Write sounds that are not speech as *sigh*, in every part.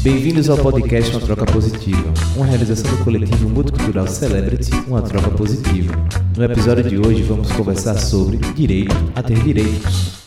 Bem-vindos ao podcast Uma Troca Positiva, uma realização do coletivo multicultural Celebrity, uma troca positiva. No episódio de hoje vamos conversar sobre direito a ter direitos.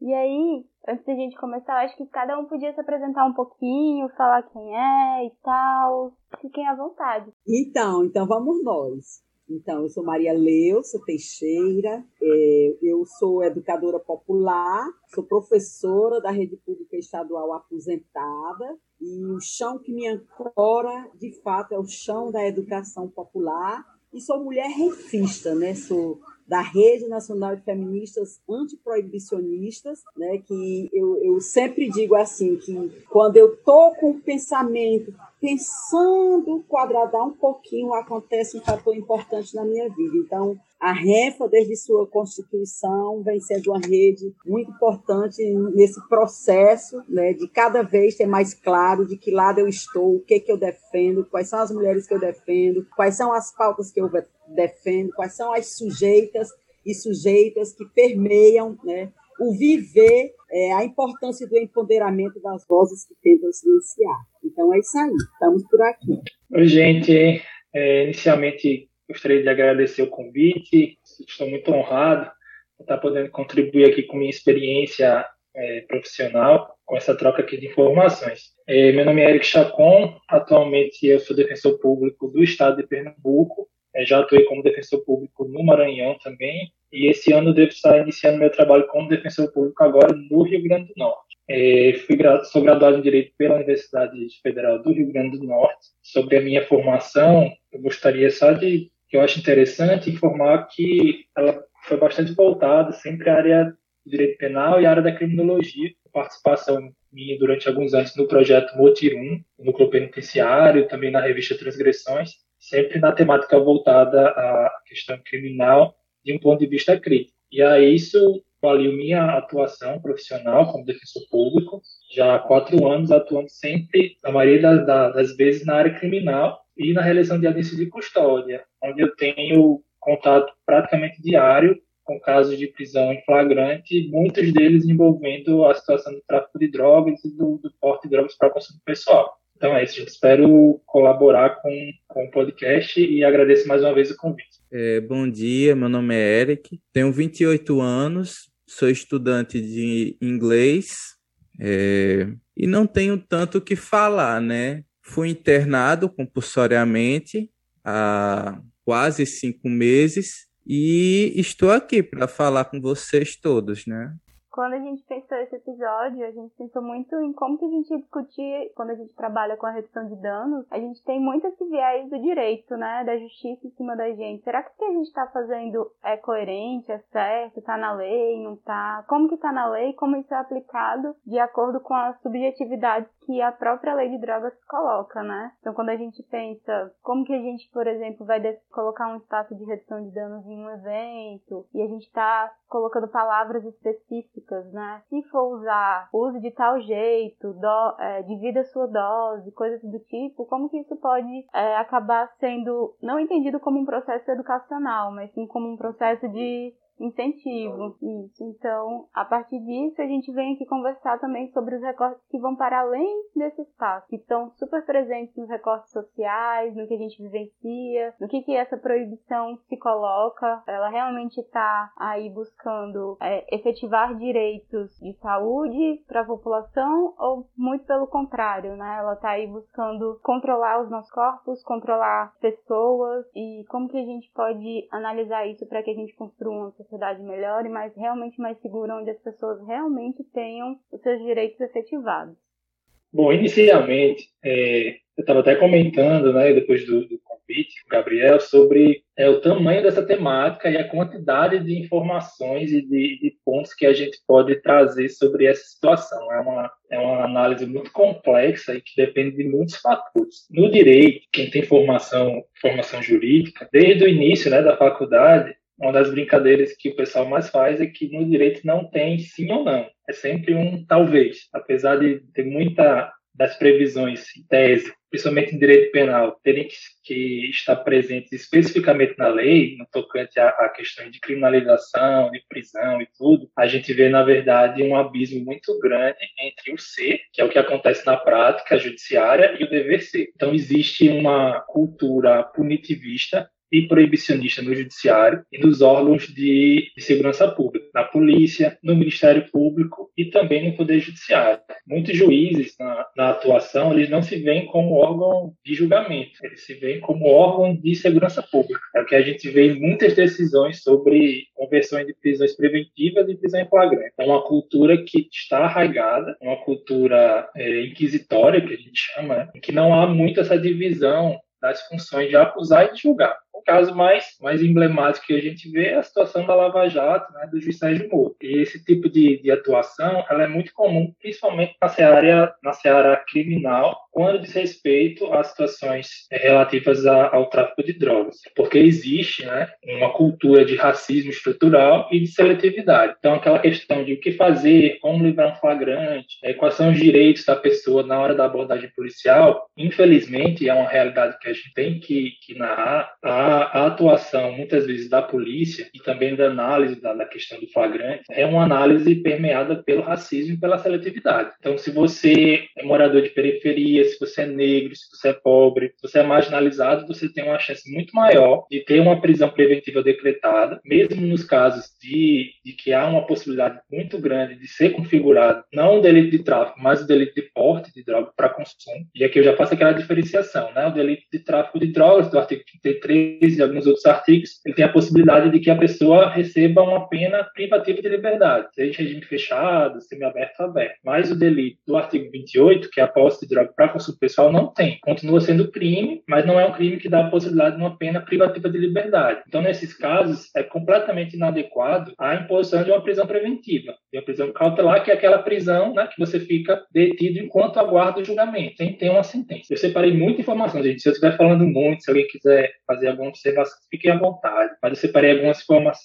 E aí, antes da gente começar, eu acho que cada um podia se apresentar um pouquinho, falar quem é e tal. Fiquem à vontade. Então, então vamos nós. Então, eu sou Maria Leusa Teixeira, é, eu sou educadora popular, sou professora da rede pública estadual aposentada, e o chão que me ancora, de fato, é o chão da educação popular, e sou mulher refista, né? Sou da Rede Nacional de Feministas Antiproibicionistas, né, que eu, eu sempre digo assim, que quando eu estou com o pensamento pensando quadradar um pouquinho, acontece um fator importante na minha vida. Então, a REFA, desde sua constituição, vem sendo uma rede muito importante nesse processo né, de cada vez ter mais claro de que lado eu estou, o que, que eu defendo, quais são as mulheres que eu defendo, quais são as pautas que eu defendo, quais são as sujeitas e sujeitas que permeiam né, o viver, é, a importância do empoderamento das vozes que tentam silenciar. Então é isso aí, estamos por aqui. Oi, gente. É, inicialmente, gostaria de agradecer o convite, estou muito honrado por estar podendo contribuir aqui com minha experiência é, profissional, com essa troca aqui de informações. É, meu nome é Eric Chacon, atualmente eu sou defensor público do estado de Pernambuco, é, já atuei como defensor público no Maranhão também, e esse ano devo estar iniciando meu trabalho como defensor público agora no Rio Grande do Norte. É, fui, sou graduado em Direito pela Universidade Federal do Rio Grande do Norte. Sobre a minha formação, eu gostaria só de, que eu acho interessante, informar que ela foi bastante voltada sempre à área do direito penal e à área da criminologia. Participação minha durante alguns anos no projeto Motirum, no núcleo penitenciário, também na revista Transgressões, sempre na temática voltada à questão criminal de um ponto de vista crítico. E a isso valeu minha atuação profissional como defensor público, já há quatro anos atuando sempre, na maioria das, das vezes, na área criminal e na realização de audiências de custódia, onde eu tenho contato praticamente diário com casos de prisão em flagrante, muitos deles envolvendo a situação do tráfico de drogas e do, do porte de drogas para consumo pessoal. Então é isso, espero colaborar com, com o podcast e agradeço mais uma vez o convite. É, bom dia, meu nome é Eric, tenho 28 anos, sou estudante de inglês é, e não tenho tanto o que falar, né? Fui internado compulsoriamente há quase cinco meses e estou aqui para falar com vocês todos, né? Quando a gente pensou esse episódio, a gente pensou muito em como que a gente ia discutir, quando a gente trabalha com a redução de danos, a gente tem muito esse viés do direito, né, da justiça em cima da gente. Será que o que a gente está fazendo é coerente, é certo, está na lei, não está? Como que está na lei, como isso é aplicado de acordo com as subjetividades que a própria lei de drogas coloca, né? Então, quando a gente pensa como que a gente, por exemplo, vai colocar um espaço de redução de danos em um evento e a gente está colocando palavras específicas, né? Se for usar, use de tal jeito, do, é, divida sua dose, coisas do tipo, como que isso pode é, acabar sendo não entendido como um processo educacional, mas sim como um processo de incentivo. Isso. Então, a partir disso, a gente vem aqui conversar também sobre os recortes que vão para além desse espaço, que estão super presentes nos recortes sociais, no que a gente vivencia, no que, que essa proibição se coloca. Ela realmente está aí buscando é, efetivar direitos de saúde para a população ou muito pelo contrário, né? Ela está aí buscando controlar os nossos corpos, controlar pessoas e como que a gente pode analisar isso para que a gente construa uma sociedade melhor e mais realmente mais segura, onde as pessoas realmente tenham os seus direitos efetivados. Bom, inicialmente, é, eu estava até comentando, né, depois do, do convite Gabriel, sobre é, o tamanho dessa temática e a quantidade de informações e de, de, pontos que a gente pode trazer sobre essa situação. É uma, é uma análise muito complexa e que depende de muitos fatores. No direito, quem tem formação, formação jurídica, desde o início né, da faculdade, uma das brincadeiras que o pessoal mais faz é que no direito não tem sim ou não. É sempre um talvez. Apesar de ter muita das previsões em tese, principalmente em direito penal, terem que, que estar presentes especificamente na lei, no tocante a, a questões de criminalização, de prisão e tudo, a gente vê, na verdade, um abismo muito grande entre o ser, que é o que acontece na prática judiciária, e o dever ser. Então, existe uma cultura punitivista e proibicionista no judiciário e nos órgãos de, de, segurança pública, na polícia, no Ministério Público e também no Poder Judiciário. Muitos juízes na, na atuação eles não se veem como órgão de julgamento, eles se veem como órgão de segurança pública. É o que a gente vê em muitas decisões sobre conversões de prisões preventivas e prisão em flagrante. É uma cultura que está arraigada, uma cultura é, inquisitória que a gente chama, né? que não há muito essa divisão das funções de acusar e de julgar. O caso mais, mais emblemático que a gente vê é a situação da Lava Jato, né, do juiz Sérgio Moro. E esse tipo de, de atuação ela é muito comum, principalmente na seara, na seara criminal, quando diz respeito a situações é, relativas a, ao tráfico de drogas. Porque existe né, uma cultura de racismo estrutural e de seletividade. Então, aquela questão de o que fazer, como livrar um flagrante, é, quais são os direitos da pessoa na hora da abordagem policial, infelizmente, é uma realidade que a gente tem que, que narrar. A a, atuação, muitas vezes, da polícia e também da análise da, da, questão do flagrante é uma análise permeada pelo racismo e pela seletividade. Então, se você é morador de periferia, se você é negro, se você é pobre, se você é marginalizado, você tem uma chance muito maior de ter uma prisão preventiva decretada, mesmo nos casos de, de que há uma possibilidade muito grande de ser configurado não o delito de tráfico, mas o delito de porte de droga para consumo. E aqui eu já faço aquela diferenciação, né? O delito de tráfico de drogas do artigo 33 e alguns outros artigos, ele tem a possibilidade de que a pessoa receba uma pena privativa de liberdade, seja regime fechado, semiaberto ou aberto. Mas o delito do artigo 28, que é a posse de droga para consumo pessoal, não tem. Continua sendo crime, mas não é um crime que dá a possibilidade de uma pena privativa de liberdade. Então, nesses casos, é completamente inadequado a imposição de uma prisão preventiva, de uma prisão cautelar, que é aquela prisão né, que você fica detido enquanto aguarda o julgamento, sem ter uma sentença. Eu separei muita informação, gente. Se eu estiver falando muito, se alguém quiser fazer alguma observação, fiquem à vontade. Mas eu separei algumas,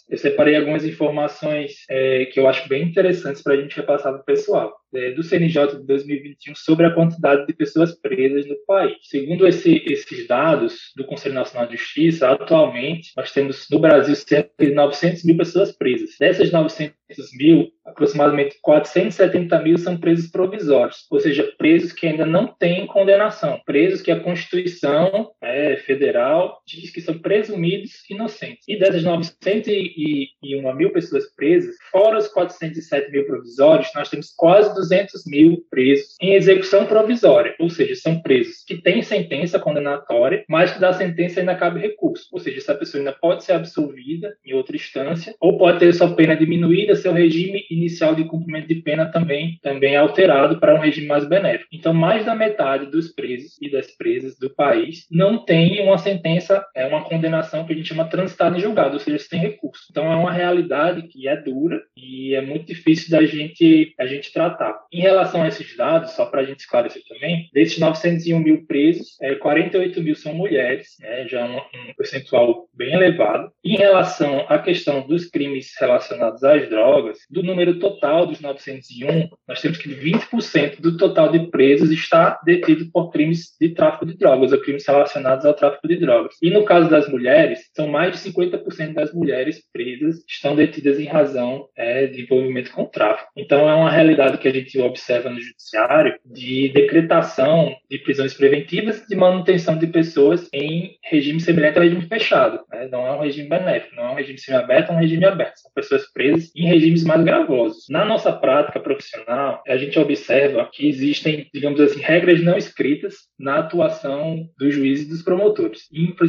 eu separei algumas informações é, que eu acho bem interessantes para a gente repassar para o pessoal. É, do CNJ de 2021 sobre a quantidade de pessoas presas no país. Segundo esse, esses dados do Conselho Nacional de Justiça, atualmente nós temos no Brasil cerca de 900 mil pessoas presas. Dessas 900 mil, aproximadamente 470 mil são presos provisórios, ou seja, presos que ainda não têm condenação, presos que a Constituição é, Federal diz que são presumidos inocentes. E dessas 901 mil pessoas presas, fora os 407 mil provisórios, nós temos quase 200 mil presos em execução provisória, ou seja, são presos que têm sentença condenatória, mas que da sentença ainda cabe recurso, ou seja, essa pessoa ainda pode ser absolvida em outra instância, ou pode ter sua pena diminuída, seu regime inicial de cumprimento de pena também, também alterado para um regime mais benéfico. Então, mais da metade dos presos e das presas do país não tem uma sentença, é uma condenação que a gente chama transitada em julgado, ou seja, sem recurso. Então, é uma realidade que é dura e é muito difícil da gente, a gente tratar. Em relação a esses dados, só para a gente esclarecer também, desses 901 mil presos, é, 48 mil são mulheres, né, já um, um percentual bem elevado. Em relação à questão dos crimes relacionados às drogas, do número total dos 901, nós temos que 20% do total de presos está detido por crimes de tráfico de drogas ou crimes relacionados ao tráfico de drogas. E no caso das mulheres, são mais de 50% das mulheres presas estão detidas em razão é, de envolvimento com tráfico. Então é uma realidade que a gente observa no judiciário de decretação de prisões preventivas de manutenção de pessoas em regime semelhante ao regime fechado. Né? Não é um regime benéfico, não é um regime semiaberto, é um regime aberto. São pessoas presas em regimes mais gravosos. Na nossa prática profissional, a gente observa que existem, digamos assim, regras não escritas na atuação dos juízes e dos promotores,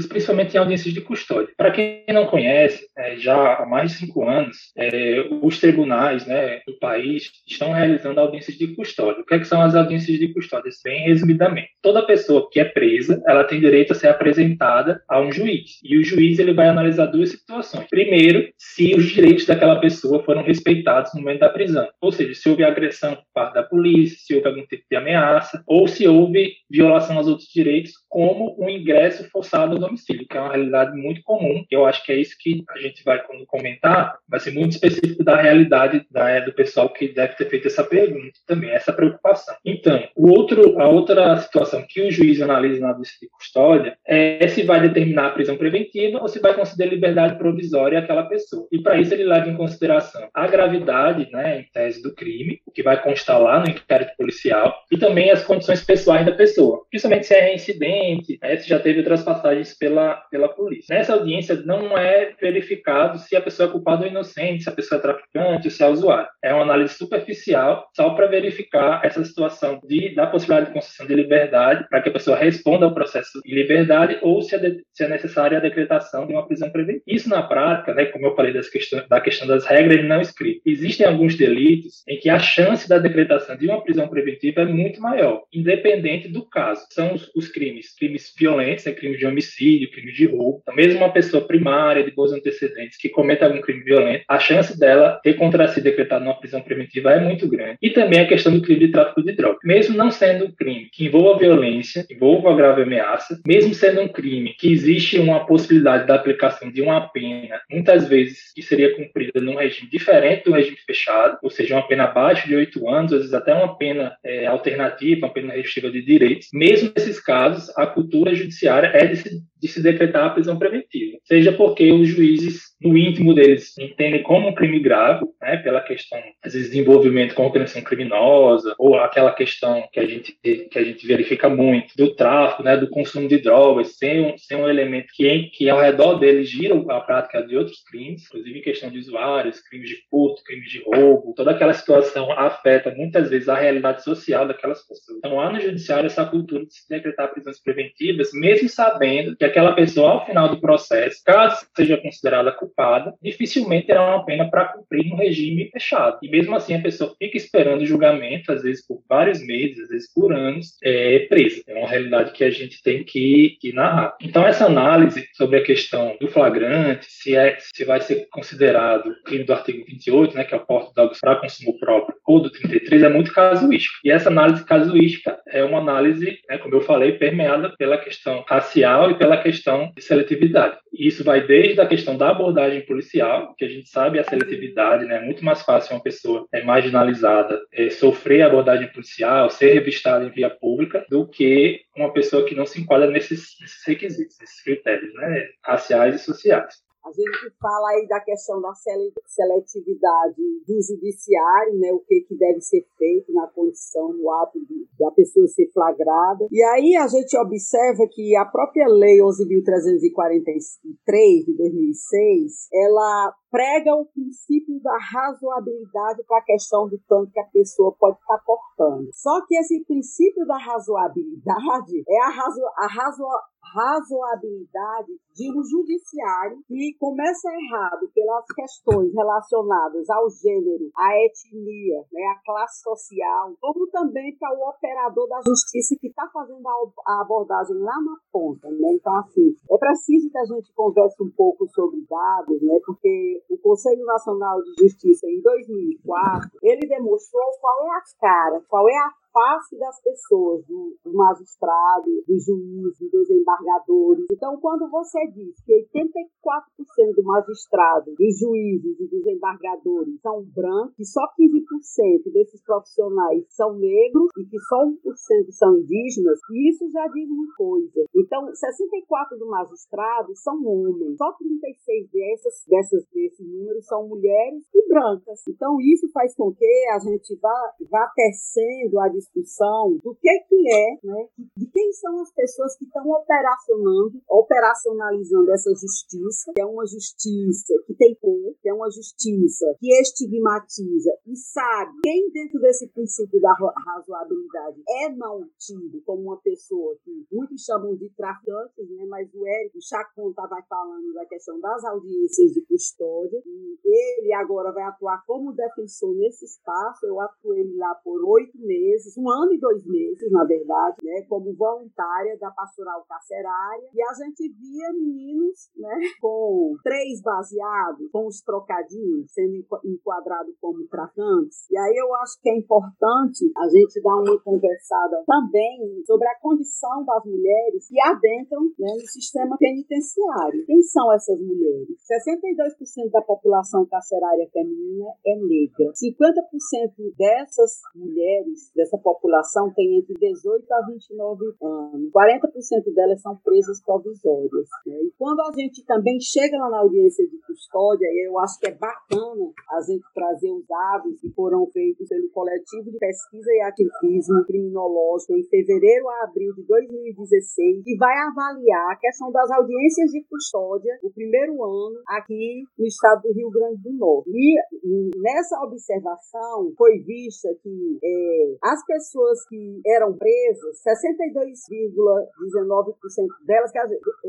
principalmente em audiências de custódia. Para quem não conhece, é, já há mais de cinco anos, é, os tribunais né, do país estão realizando audiências de custódia. O que, é que são as audiências de custódia? Bem resumidamente, toda pessoa que é presa, ela tem direito a ser apresentada a um juiz. E o juiz ele vai analisar duas situações. Primeiro, se os direitos daquela pessoa foram respeitados no momento da prisão. Ou seja, se houve agressão por parte da polícia, se houve algum tipo de ameaça, ou se houve violação aos outros direitos, como um ingresso forçado ao domicílio, que é uma realidade muito comum. Eu acho que é isso que a gente vai, quando comentar, vai ser muito específico da realidade da, do pessoal que deve ter feito essa pergunta pergunta também, essa preocupação. Então, o outro, a outra situação que o juiz analisa na vista de custódia é se vai determinar a prisão preventiva ou se vai conceder liberdade provisória àquela pessoa. E para isso ele leva em consideração a gravidade, né, em tese do crime, o que vai constar lá no inquérito policial, e também as condições pessoais da pessoa, principalmente se é reincidente, né, se já teve outras passagens pela, pela polícia. Nessa audiência não é verificado se a pessoa é culpada ou inocente, se a pessoa é traficante ou se é usuário. É uma análise superficial só para verificar essa situação de, da possibilidade de concessão de liberdade para que a pessoa responda ao processo de liberdade ou se é, de, se é necessária a decretação de uma prisão preventiva. Isso na prática, né, como eu falei das questões, da questão das regras não escritas, existem alguns delitos em que a chance da decretação de uma prisão preventiva é muito maior, independente do caso. São os, os crimes, crimes violentos, né, crimes de homicídio, crimes de roubo. Então, mesmo uma pessoa primária de bons antecedentes que cometa algum crime violento, a chance dela ter contra si decretado uma prisão preventiva é muito grande. E também a questão do crime de tráfico de drogas. Mesmo não sendo um crime que envolva violência, envolva grave ameaça, mesmo sendo um crime que existe uma possibilidade da aplicação de uma pena, muitas vezes que seria cumprida num regime diferente do regime fechado, ou seja, uma pena abaixo de oito anos, às vezes até uma pena é, alternativa, uma pena restritiva de direitos. Mesmo nesses casos, a cultura judiciária é de se, de se decretar a prisão preventiva, seja porque os juízes no íntimo deles entendem como um crime grave, né, pela questão, às vezes, de envolvimento com organização criminosa, ou aquela questão que a gente, que a gente verifica muito, do tráfico, né, do consumo de drogas, sem um, sem um elemento que, que ao redor deles gira a prática de outros crimes, inclusive questão de usuários, crimes de furto, crimes de roubo, toda aquela situação afeta muitas vezes a realidade social daquelas pessoas. Então há no judiciário essa cultura de se decretar prisões preventivas, mesmo sabendo que aquela pessoa, ao final do processo, caso seja considerada culpada, dificilmente terá uma pena para cumprir no regime fechado. E mesmo assim a pessoa fica esperando o julgamento, às vezes por vários meses, às vezes por anos, é presa. É uma realidade que a gente tem que, que narrar. Então essa análise sobre a questão do flagrante, se, é, se vai ser considerado crime do artigo 28, né, que é o porte de drogas para consumo próprio, ou do 33, é muito casuístico. E essa análise casuística é uma análise, né, como eu falei, permeada pela questão racial e pela questão de seletividade. E isso vai desde a questão da abordagem policial, que a gente sabe a seletividade, né, é muito mais fácil uma pessoa é, marginalizada é, sofrer abordagem policial, ser revistada em via pública, do que uma pessoa que não se enquadra nesses, nesses requisitos, nesses critérios né, raciais e sociais. A gente fala aí da questão da seletividade do judiciário, né, o que, que deve ser feito na condição, no ato de, da pessoa ser flagrada. E aí a gente observa que a própria Lei 11.343 de 2006, ela prega o princípio da razoabilidade para a questão do tanto que a pessoa pode estar portando. Só que esse princípio da razoabilidade *laughs* é a, razo, a razo, razoabilidade de um judiciário que começa errado pelas questões relacionadas ao gênero, à etnia, né, à classe social, como também para o operador da justiça que está fazendo a abordagem lá na ponta. Né? Então, assim, é preciso que a gente converse um pouco sobre dados, né, porque o Conselho Nacional de Justiça, em 2004, ele demonstrou qual é a cara, qual é a face das pessoas, do, do magistrado, do juiz, dos desembargadores. Então, quando você diz que 84% do magistrado, dos juízes e dos embargadores são brancos, e só 15% desses profissionais são negros e que só 1% são indígenas, isso já diz uma coisa. Então, 64 do magistrado são homens, só 36 dessas, dessas, desses números são mulheres e brancas. Então, isso faz com que a gente vá, vá tecendo a discussão do que, que é, né, de quem são as pessoas que estão operacionando, operacionalizando essa justiça, que é uma justiça que tem cor, que é uma justiça que estigmatiza e sabe quem dentro desse princípio da razoabilidade é não tido como uma pessoa que muitos chamam de traficantes, né, mas o Érico Chacon estava falando da questão das audiências de custódia e ele agora vai atuar como defensor nesse espaço. Eu atuei lá por oito meses meses, um ano e dois meses, na verdade, né, como voluntária da pastoral carcerária, e a gente via meninos, né, com três baseados, com os trocadinhos, sendo enquadrados como traficantes. E aí eu acho que é importante a gente dar uma conversada também sobre a condição das mulheres que adentram né, no sistema penitenciário. Quem são essas mulheres? 62% da população carcerária feminina é negra. 50% dessas mulheres, dessa população, tem entre 18 a 29 anos. 40% delas são presas provisórias. Né? E quando a gente também chega lá na audiência de custódia, eu acho que é bacana a gente trazer os dados que foram feitos pelo Coletivo de Pesquisa e Ativismo Criminológico em fevereiro a abril de 2016, que vai avaliar a questão das audiências de custódia, o primeiro ano, aqui no estado do Rio Grande do Norte. E nessa observação foi vista que é, as pessoas que eram presas, 62,19% delas, que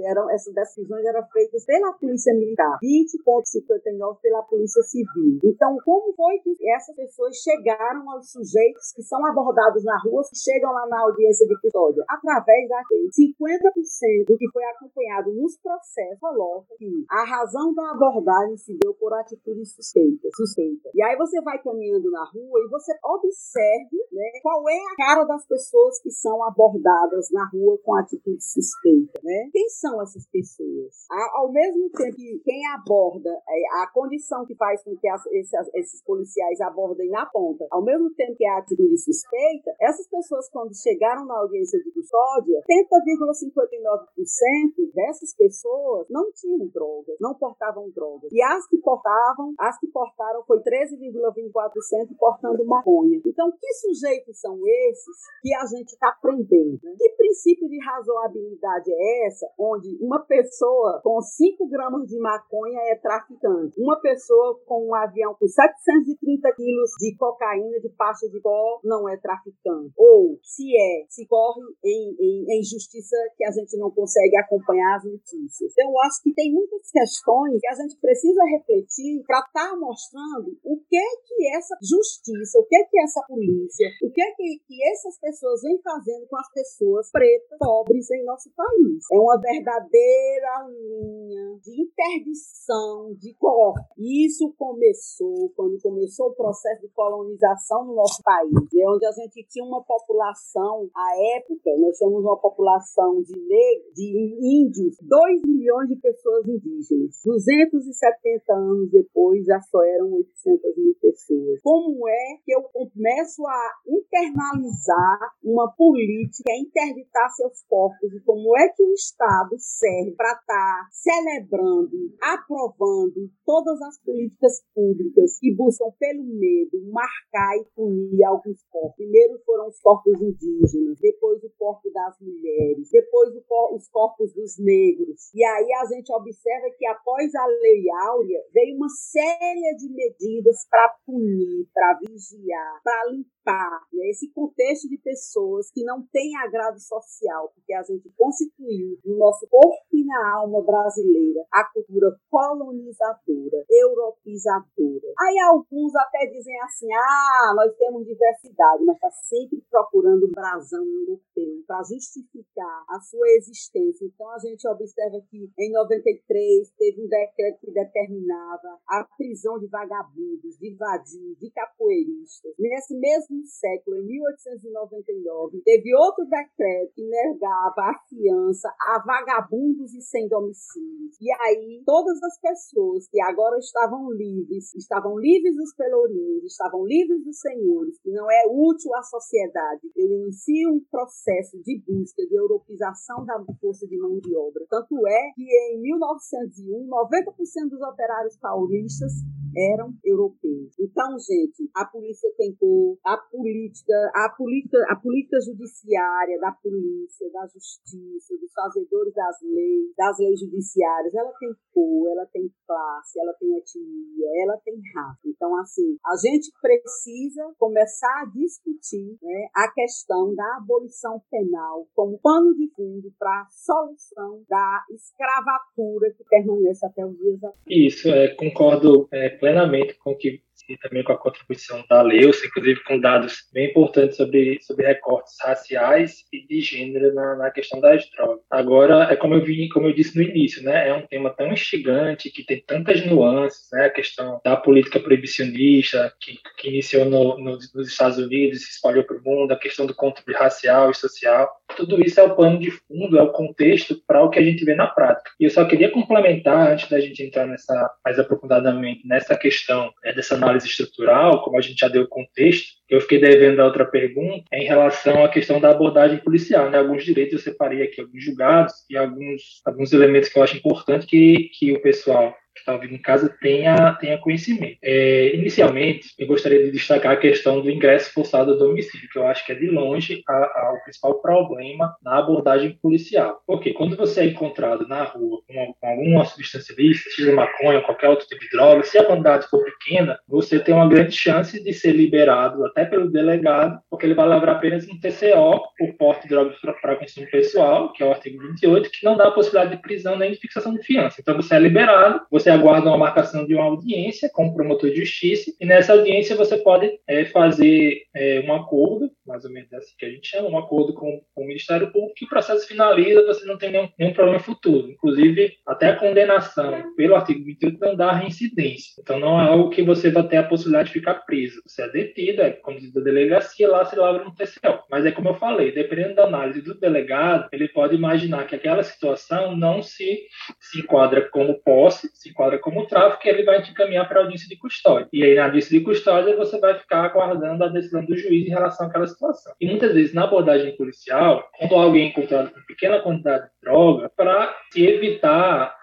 eram, essas decisões eram feitas pela Polícia Militar, 20,59% pela Polícia Civil. Então, como foi que essas pessoas chegaram aos sujeitos que são abordados na rua, que chegam lá na audiência de custódia? Através da lei. 50% do que foi acompanhado nos processos coloca que a razão da abordagem se deu por atitude suspeita. suspeita. E aí você vai caminhando na rua e você observe né, qual é a cara das pessoas que são abordadas na rua com atitude suspeita. Né? Quem são essas pessoas? Ao mesmo tempo que quem aborda, é, a condição que faz com que as, esses, esses policiais abordem na ponta, ao mesmo tempo que a atitude suspeita, essas pessoas, quando chegaram na audiência de custódia, 30,59% dessas pessoas não tinham drogas, não portavam drogas. E as que portavam, as que portaram foi 13,24% portando maconha. Então, que sujeitos são esses que a gente está prendendo? Né? Que princípio de razoabilidade é essa, onde uma pessoa com 5 gramas de maconha é traficante, uma pessoa com um avião com 730 quilos de cocaína, de pasta de pó, não é traficante? Ou, se é, se corre em, em, em justiça que a gente não consegue acompanhar as notícias. Então, eu acho que tem muitas questões que a gente precisa refletir para estar tá mostrando o que é que essa justiça, o que é que essa polícia, o que é que, que essas pessoas vêm fazendo com as pessoas pretas, pobres em nosso país. É uma verdadeira linha de interdição de corpo. Isso começou quando começou o processo de colonização no nosso país, né, onde a gente tinha uma população, à época, nós tínhamos uma população de negros, de índios, 2 milhões de pessoas indígenas. 270 anos depois, já só eram 800 mil pessoas. Como é que eu começo a internalizar uma política, interditar seus corpos? E como é que o Estado serve para estar tá celebrando, aprovando todas as políticas públicas que buscam, pelo medo, marcar e punir alguns corpos? Primeiro foram os corpos indígenas, depois o corpo das mulheres, depois os corpos dos negros. E aí a gente observa que após a Lei Áurea veio uma série de medidas para punir, para vigiar, para limpar esse contexto de pessoas que não têm agrado social, porque a gente constituiu no nosso corpo e na alma brasileira a cultura colonizadora, europeizadora. Aí alguns até dizem assim: ah, nós temos diversidade, mas está sempre procurando um brasão europeu para justificar a sua existência. Então a gente observa que em 93 teve um decreto que determinava a prisão de vagabundos, de vadios, de capoeiristas. Nesse mesmo século, em 1899, teve outro decreto que negava a fiança a vagabundos e sem domicílio. E aí todas as pessoas que agora estavam livres, estavam livres dos pelourinhos, estavam livres dos senhores, que não é útil à sociedade, eu inicio um processo de busca de europeização da força de mão de obra. Tanto é que em 1901, 90% dos operários paulistas eram europeus. Então, gente, a polícia tem cor, a política, a política, a política judiciária da polícia, da justiça, dos fazedores das leis, das leis judiciárias, ela tem cor, ela tem classe, ela tem etnia, ela tem raça. Então, assim, a gente precisa começar a discutir né, a questão da abolição penal como pano de fundo para a solução da escravatura que permanece até os dias atuais. Isso, é, concordo é, plenamente com o que e também com a contribuição da Leusa, inclusive com dados bem importantes sobre, sobre recortes raciais e de gênero na, na questão das drogas. Agora, é como eu vi, como eu disse no início, né, é um tema tão instigante que tem tantas nuances, né, a questão da política proibicionista que, que iniciou no, no, nos Estados Unidos se espalhou para o mundo, a questão do controle racial e social, tudo isso é o pano de fundo, é o contexto para o que a gente vê na prática. E eu só queria complementar, antes da gente entrar nessa mais aprofundadamente nessa questão é, dessa análise estrutural, como a gente já deu contexto, eu fiquei devendo a outra pergunta em relação à questão da abordagem policial. Né? Alguns direitos eu separei aqui, alguns julgados e alguns, alguns elementos que eu acho importante que, que o pessoal que está ouvindo em casa tenha, tenha conhecimento. É, inicialmente, eu gostaria de destacar a questão do ingresso forçado ao domicílio, que eu acho que é de longe a, a, o principal problema na abordagem policial. Porque quando você é encontrado na rua com, com alguma substância ilícita, seja maconha, qualquer outro tipo de droga, se a quantidade for pequena, você tem uma grande chance de ser liberado até pelo delegado, porque ele vai levar apenas um TCO por porte de drogas para consumo pessoal, que é o artigo 28, que não dá a possibilidade de prisão nem de fixação de fiança. Então você é liberado, você você aguarda uma marcação de uma audiência com o promotor de justiça, e nessa audiência você pode é, fazer é, um acordo, mais ou menos assim que a gente chama, um acordo com, com o Ministério Público, que o processo finaliza, você não tem nenhum, nenhum problema futuro. Inclusive, até a condenação pelo artigo 28 não dá reincidência. Então, não é algo que você vai ter a possibilidade de ficar preso. Você é detido, é conduzido à delegacia, lá se lavra no TCL. Mas é como eu falei, dependendo da análise do delegado, ele pode imaginar que aquela situação não se, se enquadra como posse, se enquadra como tráfico, e ele vai te encaminhar para a audiência de custódia. E aí, na audiência de custódia, você vai ficar aguardando a decisão do juiz em relação àquela situação. E muitas vezes, na abordagem policial, quando alguém é encontrado com pequena quantidade de droga, para se evitar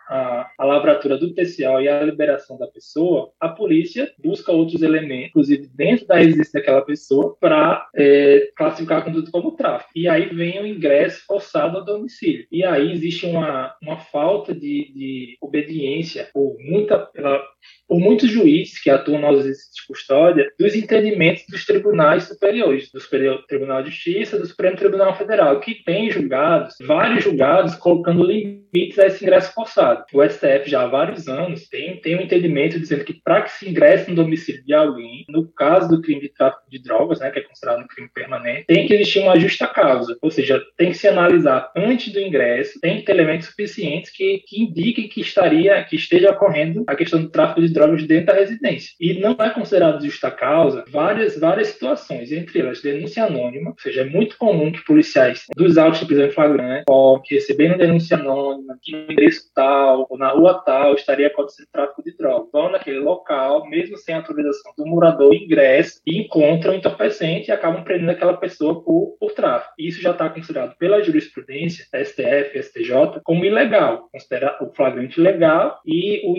lavratura do TCO e a liberação da pessoa, a polícia busca outros elementos, inclusive dentro da residência daquela pessoa, para é, classificar a conduta como tráfico. E aí vem o ingresso forçado ao domicílio. E aí existe uma, uma falta de, de obediência por muita pela, por muitos juízes que atuam nas audiências de custódia dos entendimentos dos tribunais superiores, do Superior Tribunal de Justiça, do Supremo Tribunal Federal, que tem julgados, vários julgados, colocando limites a esse ingresso forçado. O STF já há vários anos tem, tem um entendimento dizendo que para que se ingresse no domicílio de alguém, no caso do crime de tráfico de drogas, né, que é considerado um crime permanente, tem que existir uma justa causa, ou seja, tem que se analisar antes do ingresso, tem que ter elementos suficientes que, que indiquem que estaria, que esteja ocorrendo a questão do tráfico de drogas dentro da residência. E não é considerado justa causa várias, várias situações, entre elas denúncia anônima, ou seja, é muito comum que policiais dos autos de prisão em flagrante, ou que recebendo denúncia anônima, que no endereço tal, ou na rua tal, estaria acontecendo tráfico de drogas. Vão naquele local, mesmo sem autorização do morador, ingressam e encontram o entorpecente e acabam prendendo aquela pessoa por, por tráfico. Isso já está considerado pela jurisprudência, STF, STJ, como ilegal. Considera o flagrante ilegal e, o,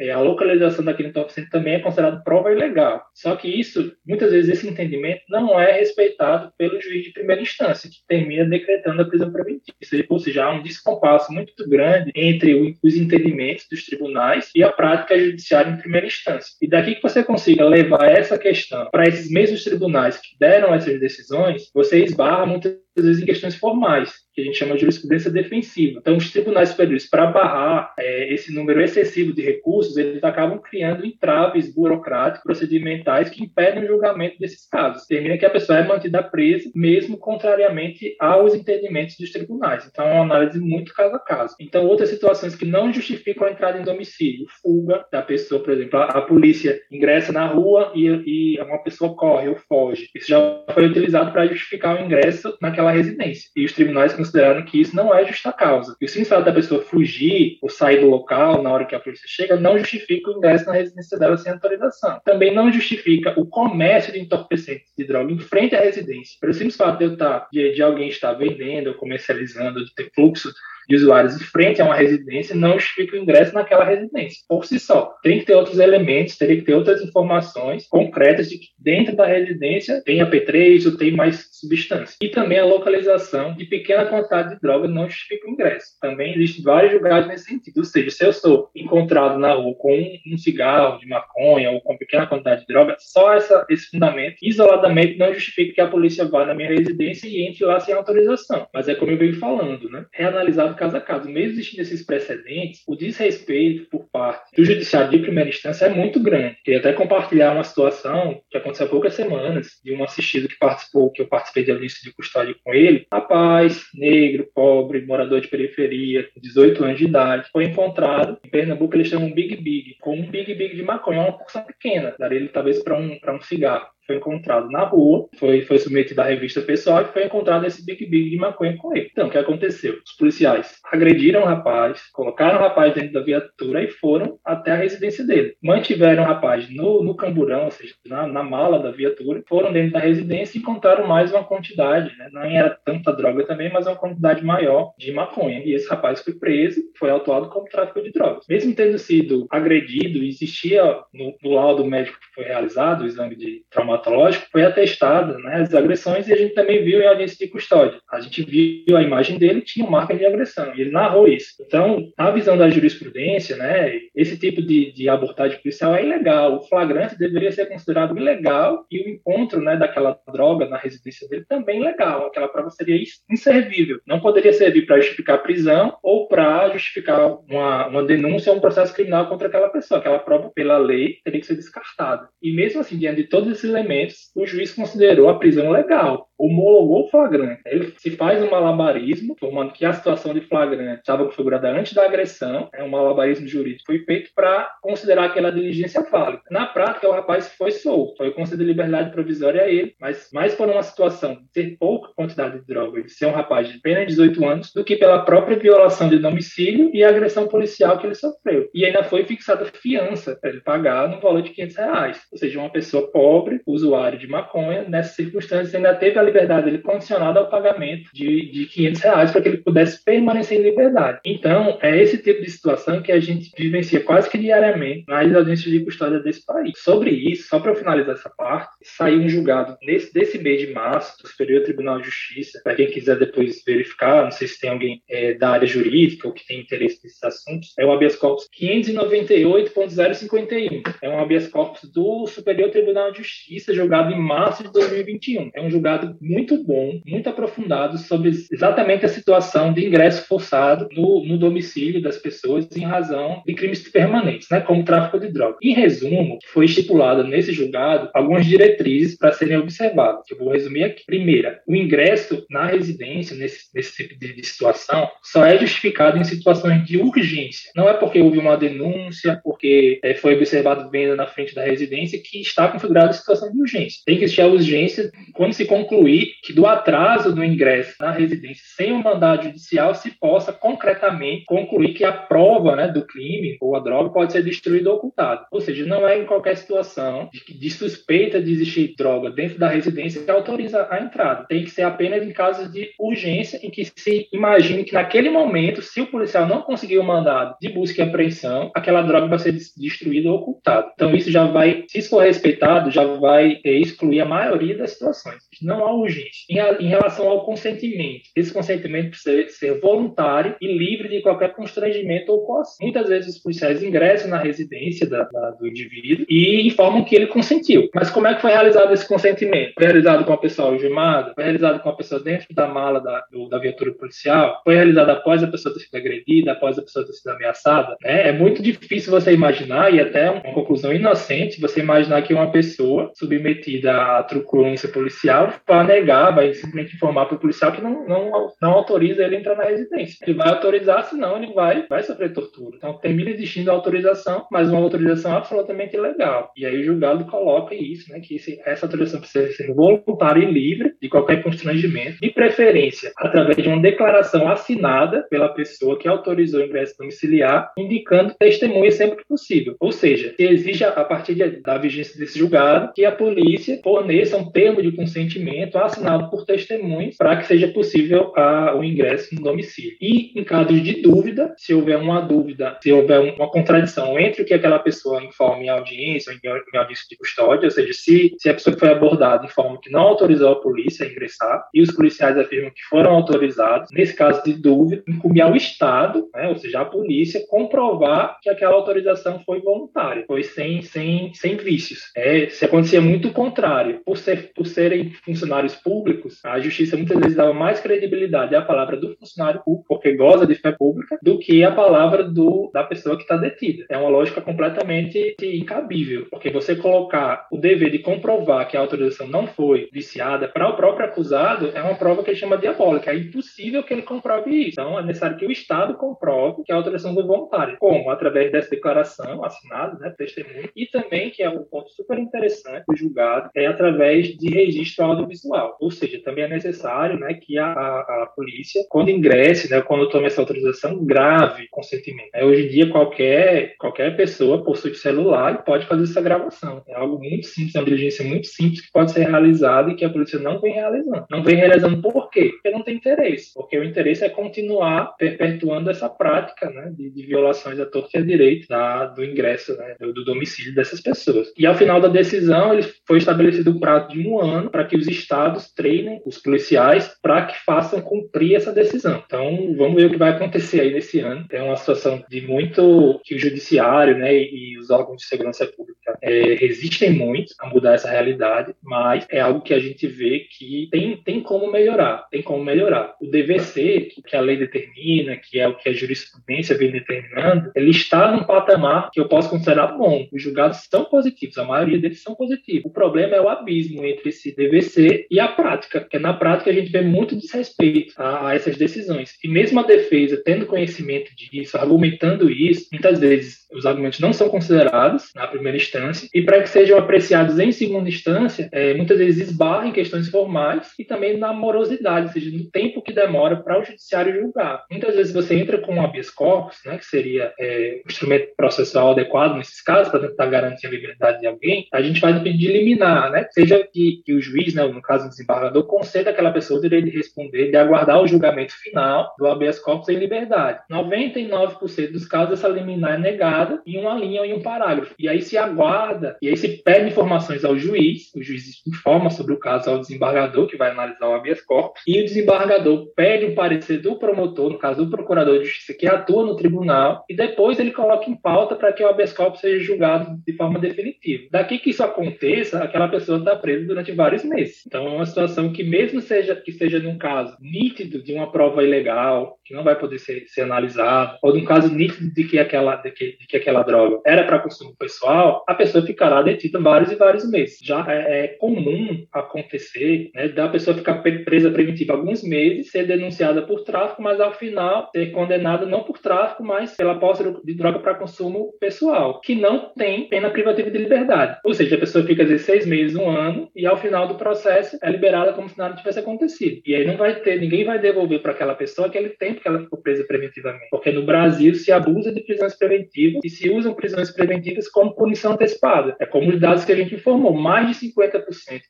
e a localização daquele entorpecente também é considerado prova ilegal. Só que isso, muitas vezes, esse entendimento não é respeitado pelo juiz de primeira instância, que termina decretando a prisão preventiva. Ou seja, há um descompasso muito grande entre os entendimentos dos tribunais e a prática judiciária em primeira instância. E daqui que você consiga levar essa questão para esses mesmos tribunais que deram essas decisões, você esbarra muitas vezes em questões formais, que a gente chama de jurisprudência defensiva. Então, os tribunais superiores, para barrar é, esse número excessivo de recursos, eles acabam criando entraves burocráticos, procedimentais, que impedem o julgamento desses casos. Termina que a pessoa é mantida presa, mesmo contrariamente aos entendimentos dos tribunais. Então, é uma análise muito caso a caso. Então, outras situações que não justificam a entrada em domicílio, fuga da pessoa, por exemplo, a, a polícia ingressa na rua e, e uma pessoa corre ou foge. Isso já foi utilizado para justificar o ingresso naquela residência. E os tribunais consideraram que isso não é justa causa. E o simples fato da pessoa fugir ou sair do local na hora que a polícia chega não justifica o ingresso na residência dela sem autorização. Também não justifica o comércio de entorpecentes de droga em frente à residência. Pelo simples fato de, eu estar, de, de alguém estar vendendo ou comercializando, de ter fluxo de usuários em frente a uma residência não justifica o ingresso naquela residência, por si só. Tem que ter outros elementos, teria que ter outras informações concretas de que dentro da residência tem AP3 ou tem mais substância. E também a localização de pequena quantidade de droga não justifica o ingresso. Também existem vários julgados nesse sentido. Ou seja, se eu sou encontrado na rua com um cigarro de maconha ou com pequena quantidade de droga, só essa, esse fundamento isoladamente não justifica que a polícia vá na minha residência e entre lá sem autorização. Mas é como eu venho falando, né? Reanalisado caso a caso. Mesmo existindo esses precedentes, o desrespeito por parte do judiciário de primeira instância é muito grande. Queria até compartilhar uma situação que aconteceu há poucas semanas, de um assistido que participou, que eu participei de audiência de custódia com ele. Rapaz, negro, pobre, morador de periferia, com 18 anos de idade, foi encontrado. Em Pernambuco eles chamam Big Big, com um Big Big de maconha, uma porção pequena. Daria ele talvez para um, um cigarro foi encontrado na rua, foi, foi submetido à revista pessoal e foi encontrado esse Big Big de maconha com ele. Então, o que aconteceu? Os policiais agrediram o rapaz, colocaram o rapaz dentro da viatura e foram até a residência dele. Mantiveram o rapaz no, no camburão, ou seja, na, na mala da viatura, foram dentro da residência e encontraram mais uma quantidade, né? não era tanta droga também, mas uma quantidade maior de maconha. E esse rapaz foi preso, foi autuado como tráfico de drogas. Mesmo tendo sido agredido, existia no, no laudo médico que foi realizado, o exame de traumatologia, patológico foi atestado né, as agressões e a gente também viu em audiência de custódia. A gente viu a imagem dele, tinha marca de agressão, e ele narrou isso. Então, na visão da jurisprudência, né, esse tipo de, de abordagem policial é ilegal. O flagrante deveria ser considerado ilegal e o encontro né, daquela droga na residência dele também ilegal. Aquela prova seria inservível. Não poderia servir para justificar a prisão ou para justificar uma, uma denúncia ou um processo criminal contra aquela pessoa. Aquela prova, pela lei, teria que ser descartada. E mesmo assim, diante de todos esses elementos, elementos, o juiz considerou a prisão legal, homologou o flagrante. Ele se faz um malabarismo, formando que a situação de flagrante estava configurada antes da agressão, é um malabarismo jurídico foi feito para considerar aquela diligência válida. Na prática, o rapaz foi solto, foi concedido liberdade provisória a ele, mas mais por uma situação de ter pouca quantidade de droga, de ser um rapaz de apenas 18 anos, do que pela própria violação de domicílio e agressão policial que ele sofreu. E ainda foi fixada fiança para ele pagar no valor de 500 reais. Ou seja, uma pessoa pobre, usuário de maconha, nessas circunstâncias ainda teve a liberdade dele condicionada ao pagamento de, de 500 reais para que ele pudesse permanecer em liberdade. Então, é esse tipo de situação que a gente vivencia quase que diariamente nas audiências de custódia desse país. Sobre isso, só para finalizar essa parte, saiu um julgado nesse, desse mês de março do Superior Tribunal de Justiça, para quem quiser depois verificar, não sei se tem alguém é, da área jurídica ou que tem interesse nesses assuntos, é o habeas corpus 598.051. É um habeas corpus do Superior Tribunal de Justiça, julgado em março de 2021. É um julgado muito bom, muito aprofundado sobre exatamente a situação de ingresso forçado no, no domicílio das pessoas em razão de crimes permanentes, né, como tráfico de drogas. Em resumo, foi estipulado nesse julgado algumas diretrizes para serem observadas, que eu vou resumir aqui. Primeira, o ingresso na residência, nesse, nesse tipo de, de situação, só é justificado em situações de urgência. Não é porque houve uma denúncia, porque é, foi observado venda na frente da residência, que está configurada a situação de urgência. Tem que existir a urgência quando se concluir concluir que do atraso do ingresso na residência sem um mandado judicial se possa concretamente concluir que a prova né, do crime ou a droga pode ser destruída ou ocultada. Ou seja, não é em qualquer situação de, de suspeita de existir droga dentro da residência que autoriza a entrada. Tem que ser apenas em casos de urgência em que se imagine que naquele momento, se o policial não conseguir o mandado de busca e apreensão, aquela droga vai ser destruída ou ocultada. Então isso já vai, se isso for respeitado, já vai é, excluir a maioria das situações. Não há urgente. Em, em, relação ao consentimento, esse consentimento precisa ser voluntário e livre de qualquer constrangimento ou coação. Muitas vezes os policiais ingressam na residência da, da, do indivíduo e informam que ele consentiu. Mas como é que foi realizado esse consentimento? Foi realizado com a pessoa algemada? Foi realizado com a pessoa dentro da mala da, do, da viatura policial? Foi realizado após a pessoa ter sido agredida, após a pessoa ter sido ameaçada? Né? É muito difícil você imaginar, e até uma conclusão inocente, você imaginar que uma pessoa submetida à truculência policial vai negar, vai simplesmente informar para o policial que não, não, não autoriza ele entrar na residência. Ele vai autorizar, senão ele vai, vai sofrer tortura. Então termina existindo a autorização, mas uma autorização absolutamente ilegal. E aí o julgado coloca isso, né, que esse, essa autorização precisa ser voluntária e livre de qualquer constrangimento, de preferência através de uma declaração assinada pela pessoa que autorizou o ingresso domiciliar, indicando testemunha sempre que possível. Ou seja, exija, a partir de, da vigência desse julgado, que a polícia forneça um termo de consentimento assinado por testemunhas para que seja possível a, o ingresso no domicílio. E, em casos de dúvida, se houver uma dúvida, se houver uma contradição entre o que aquela pessoa informa em audiência, em, em audiência de custódia, ou seja, se, se a pessoa que foi abordada informa que não autorizou a polícia a ingressar e os policiais afirmam que foram autorizados, nesse caso de dúvida, incumbe ao Estado, né, ou seja, a polícia, comprovar que aquela autorização foi voluntária, foi sem, sem, sem vícios. É, se acontecia muito o contrário, por, ser, por serem funcionários funcionários públicos, a justiça muitas vezes dava mais credibilidade à palavra do funcionário público, porque goza de fé pública, do que a palavra do, da pessoa que está detida. É uma lógica completamente incabível, porque você colocar o dever de comprovar que a autorização não foi viciada para o próprio acusado é uma prova que ele chama diabólica. É impossível que ele comprove isso. Então, é necessário que o Estado comprove que a autorização foi voluntária. Como? Através dessa declaração assinada, né, testemunho, e também, que é um ponto super interessante do julgado, é através de registro audiovisual. Ou seja, também é necessário né, que a, a, a polícia, quando ingresse, né, quando tome essa autorização, grave consentimento. É, hoje em dia, qualquer, qualquer pessoa possui celular e pode fazer essa gravação. É algo muito simples, é uma diligência muito simples que pode ser realizada e que a polícia não vem realizando. Não vem realizando por quê? Porque não tem interesse. Porque o interesse é continuar perpetuando essa prática né, de, de violações à torta e à direito da, do ingresso, né, do, do, domicílio dessas pessoas. E ao final da decisão, ele foi estabelecido um prazo de um ano para que os estados treinem os policiais para que façam cumprir essa decisão. Então, vamos ver o que vai acontecer aí nesse ano. É uma situação de muito que o judiciário né, e, os órgãos de segurança pública é, resistem muito a mudar essa realidade, mas é algo que a gente vê que tem, tem como melhorar, tem como melhorar. O DVC, que a lei determina, que é o que a jurisprudência vem determinando, ele está num patamar que eu posso considerar bom. Os julgados são positivos, a maioria deles são positivos. O problema é o abismo entre esse DVC e a prática, porque na prática a gente vê muito desrespeito a, a essas decisões. E mesmo a defesa, tendo conhecimento disso, argumentando isso, muitas vezes os argumentos não são considerados na primeira instância, e para que sejam apreciados em segunda instância, é, muitas vezes esbarra em questões formais e também na morosidade, ou seja, no tempo que demora para o judiciário julgar. Muitas vezes você entra com um habeas corpus, né, que seria é, um instrumento processual adequado nesses casos, para tentar garantir a liberdade de alguém, a gente faz um pedido de liminar, né, seja que, que o juiz, né, no caso do desembargador, conceda àquela pessoa o direito de responder, de aguardar o julgamento final do habeas corpus em liberdade. 99% dos casos essa liminar é negada em uma linha ou em um parágrafo. E aí se aguarda, e aí se pede informações ao juiz, o juiz informa sobre o caso ao desembargador, que vai analisar o habeas corpus, e o desembargador pede o parecer do promotor, no caso do procurador de justiça, que atua no tribunal, e depois ele coloca em pauta para que o habeas corpus seja julgado de forma definitiva. Daqui que isso aconteça, aquela pessoa está presa durante vários meses. Então uma situação que, mesmo seja que seja num caso nítido de uma prova ilegal, que não vai poder ser, ser analisado, ou num caso nítido de que aquela, de que, de que aquela droga era para consumo pessoal, a pessoa ficará detida vários e vários meses. Já é, é comum acontecer né, da pessoa ficar presa preventiva alguns meses, ser denunciada por tráfico, mas ao final ser condenada não por tráfico, mas pela posse de droga para consumo pessoal, que não tem pena privativa de liberdade. Ou seja, a pessoa fica às vezes seis meses, um ano, e ao final do processo é liberada como se nada tivesse acontecido. E aí não vai ter, ninguém vai devolver para aquela pessoa aquele tempo que ela ficou presa preventivamente. Porque no Brasil se abusa de prisões preventivas e se usam prisões preventivas como punição antecipada. É como os dados que a gente informou, mais de 50%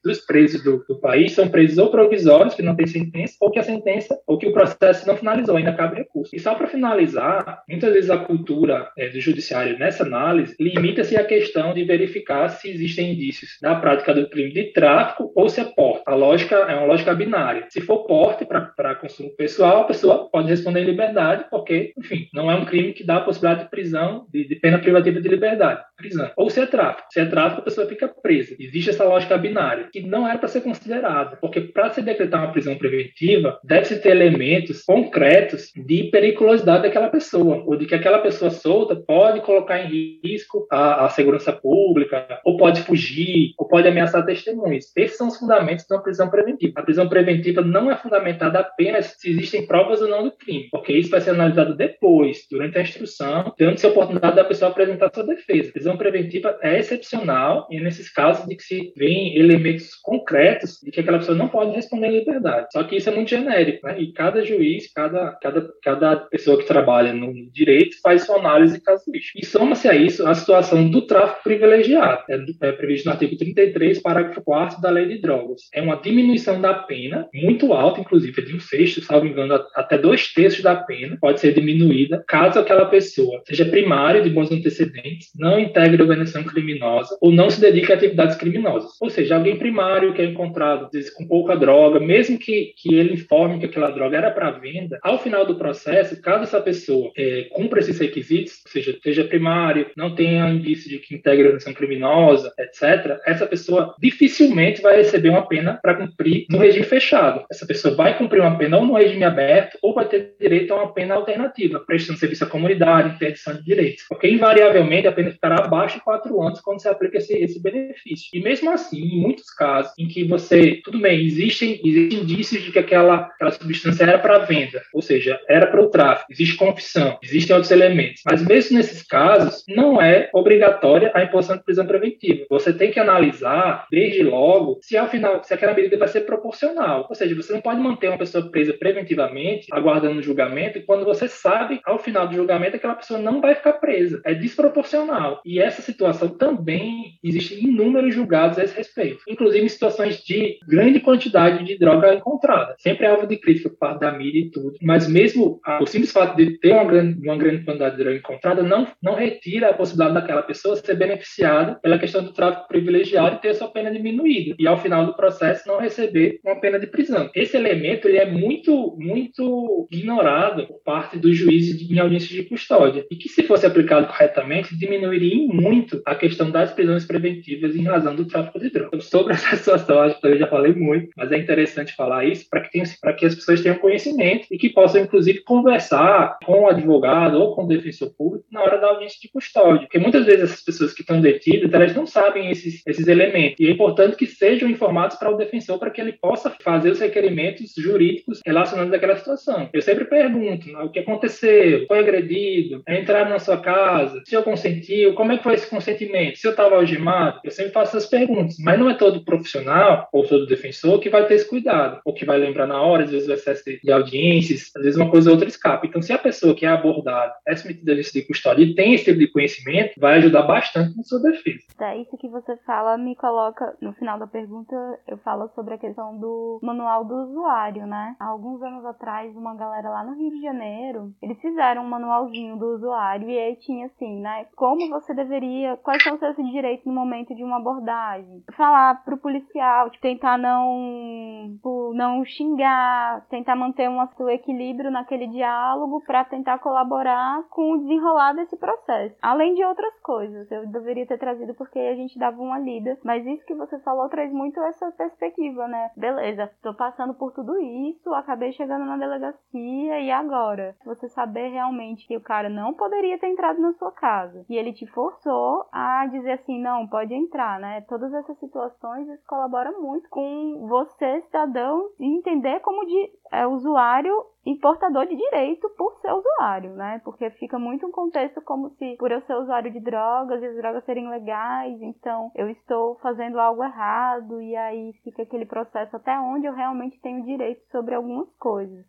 dos presos do, do país são presos ou provisórios, que não têm sentença, ou que a sentença, ou que o processo não finalizou, ainda cabe recurso. E só para finalizar, muitas vezes a cultura é, do judiciário nessa análise limita-se à questão de verificar se existem indícios da prática do crime de tráfico ou se é porte. A lógica é uma lógica binária. Se for porte para consumo pessoal, a pessoa pode responder em liberdade, porque, enfim, não é um crime que dá a possibilidade de prisão, de, de pena privativa de liberdade, prisão. Ou se é tráfico. Se é tráfico, a pessoa fica presa. Existe essa lógica binária, que não era para ser considerada, porque para se decretar uma prisão preventiva, deve-se ter elementos concretos de periculosidade daquela pessoa, ou de que aquela pessoa solta pode colocar em risco a, a segurança pública, ou pode fugir, ou pode ameaçar testemunhas. Esses são os fundamentos de uma prisão preventiva. A prisão preventiva não é fundamentada apenas se existem provas ou não do crime, porque isso vai ser analisado depois, durante a instrução, dando-se a oportunidade da pessoa apresentar sua defesa. A prisão preventiva é excepcional e nesses casos de que se vêem elementos concretos de que aquela pessoa não pode responder em liberdade. Só que isso é muito genérico, né? E cada juiz, cada, cada, cada pessoa que trabalha no direito faz sua análise casuística. E soma-se a isso a situação do tráfico privilegiado, é, é previsto no artigo 33, parágrafo 4 da Lei de Drogas. É uma diminuição da pena, muito alta, inclusive, de um sexto, salvo engano, até dois terços da pena pode ser diminuída caso aquela pessoa seja primário de bons antecedentes, não integre organização criminosa ou não se dedique a atividades criminosas. Ou seja, alguém primário que é encontrado vezes, com pouca droga, mesmo que, que ele informe que aquela droga era para venda, ao final do processo, caso essa pessoa é, cumpra esses requisitos, ou seja, seja primário, não tenha indício de que integre organização criminosa, etc., essa pessoa dificilmente vai receber uma pena para cumprir no regime fechado. Essa pessoa vai cumprir uma pena ou no regime aberto ou vai ter direito a uma pena alternativa, prestando serviço à comunidade, interdição de direitos. Porque, invariavelmente, a pena ficará abaixo de quatro anos quando se aplica esse, esse benefício. E mesmo assim, em muitos casos em que você, tudo bem, existem, existem indícios de que aquela, aquela substância era para venda, ou seja, era para o tráfico, existe confissão, existem outros elementos. Mas mesmo nesses casos, não é obrigatória a imposição de prisão preventiva. Você tem que analisar, desde logo, se ao final, se aquela medida vai ser proporcional. Ou seja, você não pode manter uma pessoa presa preventivamente, aguardando o julgamento, quando você sabe, ao final do julgamento, aquela pessoa não vai ficar presa. É desproporcional. E essa situação também existe inúmeros julgados a esse respeito, inclusive em situações de grande quantidade de droga encontrada. Sempre é alvo de crítica por parte da mídia e tudo, mas mesmo o simples fato de ter uma grande, uma grande quantidade de droga encontrada não, não retira a possibilidade daquela pessoa ser beneficiada pela questão do tráfico privilegiado e ter sua pena diminuída e ao final do processo não receber uma pena de prisão. Esse elemento ele é muito muito ignorado por parte dos juízes em audiências de custódia e que se fosse aplicado corretamente diminuiria muito a questão das prisões preventivas em razão do tráfico de drogas. Então, sobre essa *laughs* situação, acho que eu já falei muito, mas é interessante falar isso para que, que as pessoas tenham conhecimento e que possam, inclusive, conversar com o advogado ou com o defensor público na hora da audiência de custódia. Porque muitas vezes essas pessoas que estão detidas, elas não sabem esses, esses elementos. E é importante que sejam informados para o defensor para que ele possa fazer os requerimentos jurídicos relacionados àquela situação. Eu sempre pergunto né, o que aconteceu, foi agredido, entraram na sua casa, se eu consentiu, como é que foi esse consentimento, se eu estava algemado. Eu sempre faço essas perguntas, mas não é todo profissional ou todo defensor que vai ter esse cuidado, ou que vai lembrar na hora, às vezes o excesso de audiências, às vezes uma coisa ou outra escapa. Então, se a pessoa que é abordada é submetida a lista de custódia e tem esse tipo de conhecimento, vai ajudar bastante na sua defesa. É, isso que você fala me coloca, no final da pergunta, eu falo sobre a questão do manual do usuário, né? Há alguns anos atrás, uma galera lá no Rio de Janeiro, eles fizeram um manualzinho do usuário e aí tinha assim, né? Como você deveria, quais são os seus direitos no momento de uma abordagem. Falar pro policial, tipo, tentar não, tipo, não xingar, tentar manter um equilíbrio naquele diálogo para tentar colaborar com o desenrolar desse processo. Além de outras coisas, eu deveria ter trazido porque a gente dava uma lida, mas isso que você falou traz muito essa perspectiva, né? Beleza, tô passando por tudo isso, acabei chegando na delegacia e agora? Você saber realmente que o cara não poderia ter entrado na sua casa e ele te forçou a dizer assim, não, pode entrar, né? Todas essas situações isso colabora muito com você, cidadão, entender como de, é, usuário e portador de direito por ser usuário, né? Porque fica muito um contexto como se por eu ser usuário de drogas e as drogas serem legais, então eu estou fazendo algo errado e aí fica aquele processo até onde eu realmente tenho direito sobre algumas coisas.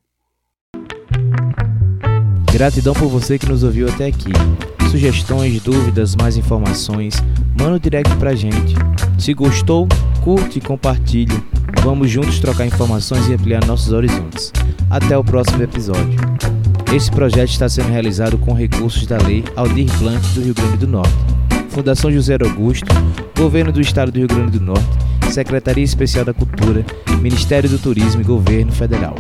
Gratidão por você que nos ouviu até aqui. Sugestões, dúvidas, mais informações, manda um direct pra gente. Se gostou, curte e compartilhe. Vamos juntos trocar informações e ampliar nossos horizontes. Até o próximo episódio. Esse projeto está sendo realizado com recursos da Lei Aldir Blanc do Rio Grande do Norte, Fundação José Augusto, Governo do Estado do Rio Grande do Norte, Secretaria Especial da Cultura, Ministério do Turismo e Governo Federal.